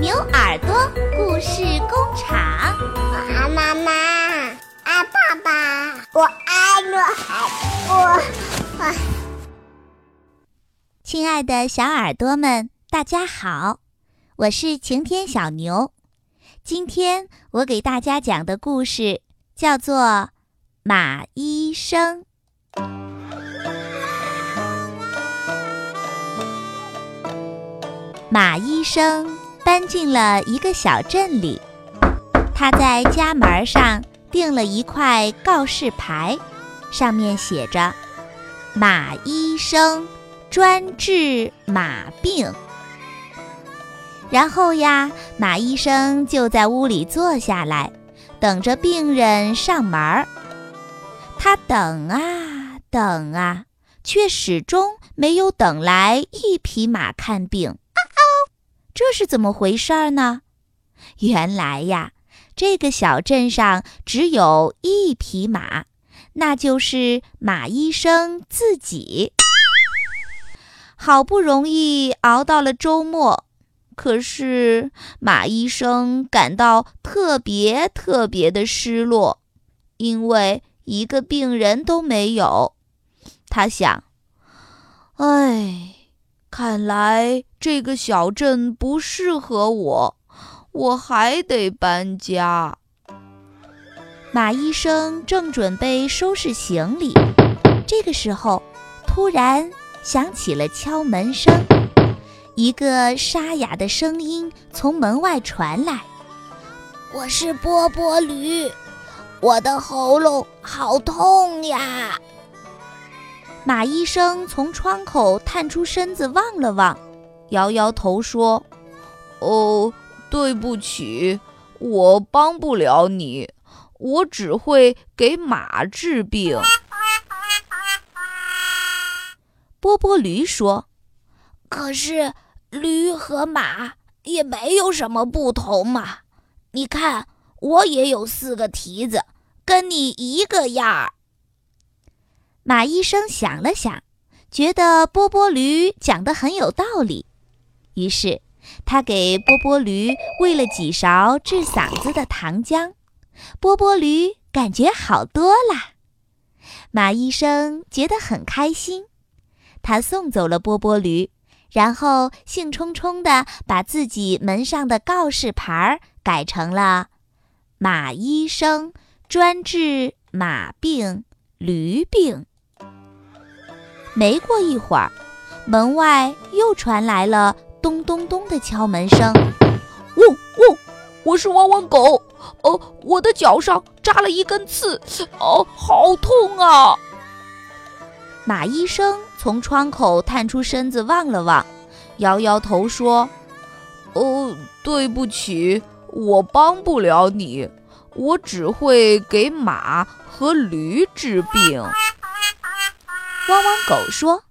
牛耳朵故事工厂。我爱妈妈，爱爸爸，我爱我海我。亲爱的小耳朵们，大家好，我是晴天小牛。今天我给大家讲的故事叫做《马医生》。马医生搬进了一个小镇里，他在家门上钉了一块告示牌，上面写着：“马医生专治马病。”然后呀，马医生就在屋里坐下来，等着病人上门儿。他等啊等啊，却始终没有等来一匹马看病。这是怎么回事儿呢？原来呀，这个小镇上只有一匹马，那就是马医生自己。好不容易熬到了周末，可是马医生感到特别特别的失落，因为一个病人都没有。他想：“哎。”看来这个小镇不适合我，我还得搬家。马医生正准备收拾行李，这个时候突然响起了敲门声，一个沙哑的声音从门外传来：“我是波波驴，我的喉咙好痛呀。”马医生从窗口探出身子望了望，摇摇头说：“哦，对不起，我帮不了你，我只会给马治病。”波波驴说：“可是驴和马也没有什么不同嘛，你看我也有四个蹄子，跟你一个样儿。”马医生想了想，觉得波波驴讲的很有道理，于是他给波波驴喂了几勺治嗓子的糖浆，波波驴感觉好多了。马医生觉得很开心，他送走了波波驴，然后兴冲冲地把自己门上的告示牌改成了“马医生专治马病、驴病”。没过一会儿，门外又传来了咚咚咚的敲门声。喔喔，我是汪汪狗。哦，我的脚上扎了一根刺，哦，好痛啊！马医生从窗口探出身子望了望，摇摇头说：“哦，对不起，我帮不了你，我只会给马和驴治病。”汪汪狗说：“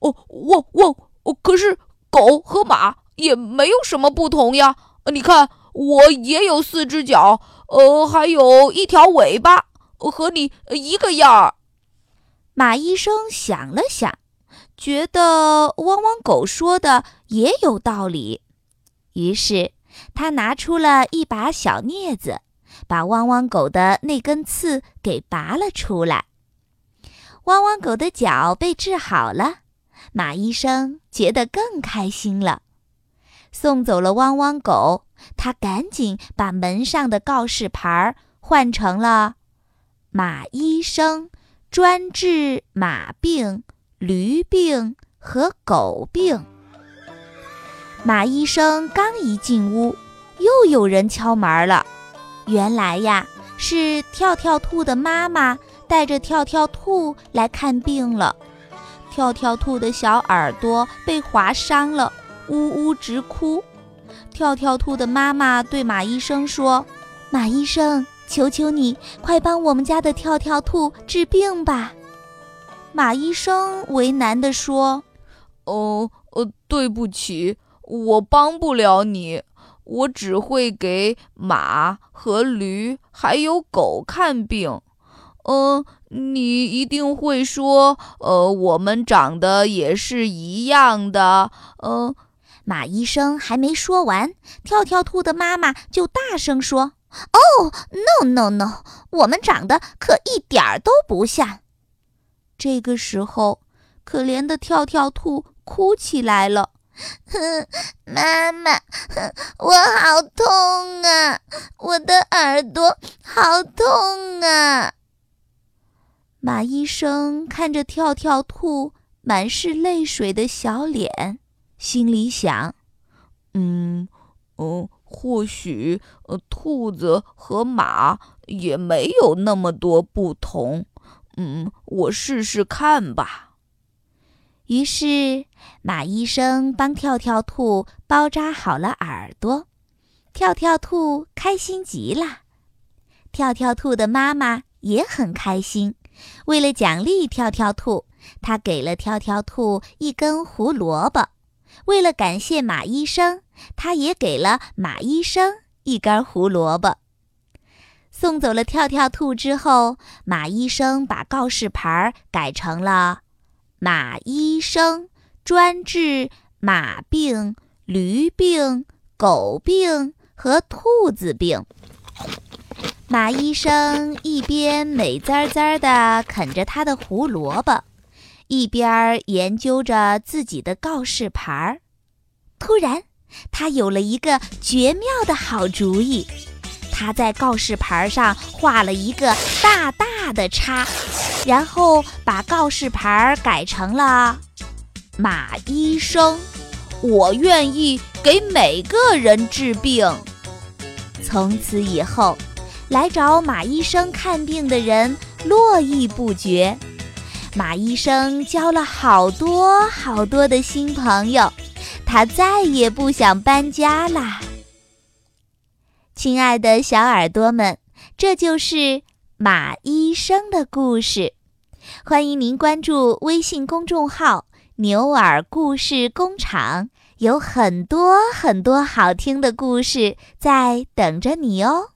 哦，汪汪！哦，可是狗和马也没有什么不同呀。你看，我也有四只脚，呃，还有一条尾巴，和你一个样儿。”马医生想了想，觉得汪汪狗说的也有道理，于是他拿出了一把小镊子，把汪汪狗的那根刺给拔了出来。汪汪狗的脚被治好了，马医生觉得更开心了。送走了汪汪狗，他赶紧把门上的告示牌换成了“马医生专治马病、驴病和狗病”。马医生刚一进屋，又有人敲门了。原来呀，是跳跳兔的妈妈。带着跳跳兔来看病了，跳跳兔的小耳朵被划伤了，呜呜直哭。跳跳兔的妈妈对马医生说：“马医生，求求你，快帮我们家的跳跳兔治病吧。”马医生为难地说：“哦，呃，对不起，我帮不了你，我只会给马和驴还有狗看病。”嗯，你一定会说，呃，我们长得也是一样的。嗯，马医生还没说完，跳跳兔的妈妈就大声说：“哦，no no no，我们长得可一点儿都不像。”这个时候，可怜的跳跳兔哭起来了：“哼，妈妈，我好痛啊，我的耳朵好痛啊！”马医生看着跳跳兔满是泪水的小脸，心里想：“嗯，嗯，或许，兔子和马也没有那么多不同。嗯，我试试看吧。”于是，马医生帮跳跳兔包扎好了耳朵，跳跳兔开心极了。跳跳兔的妈妈也很开心。为了奖励跳跳兔，他给了跳跳兔一根胡萝卜；为了感谢马医生，他也给了马医生一根胡萝卜。送走了跳跳兔之后，马医生把告示牌改成了“马医生专治马病、驴病、狗病和兔子病”。马医生一边美滋滋地啃着他的胡萝卜，一边研究着自己的告示牌儿。突然，他有了一个绝妙的好主意。他在告示牌上画了一个大大的叉，然后把告示牌改成了“马医生，我愿意给每个人治病”。从此以后。来找马医生看病的人络绎不绝，马医生交了好多好多的新朋友，他再也不想搬家啦。亲爱的小耳朵们，这就是马医生的故事。欢迎您关注微信公众号“牛耳故事工厂”，有很多很多好听的故事在等着你哦。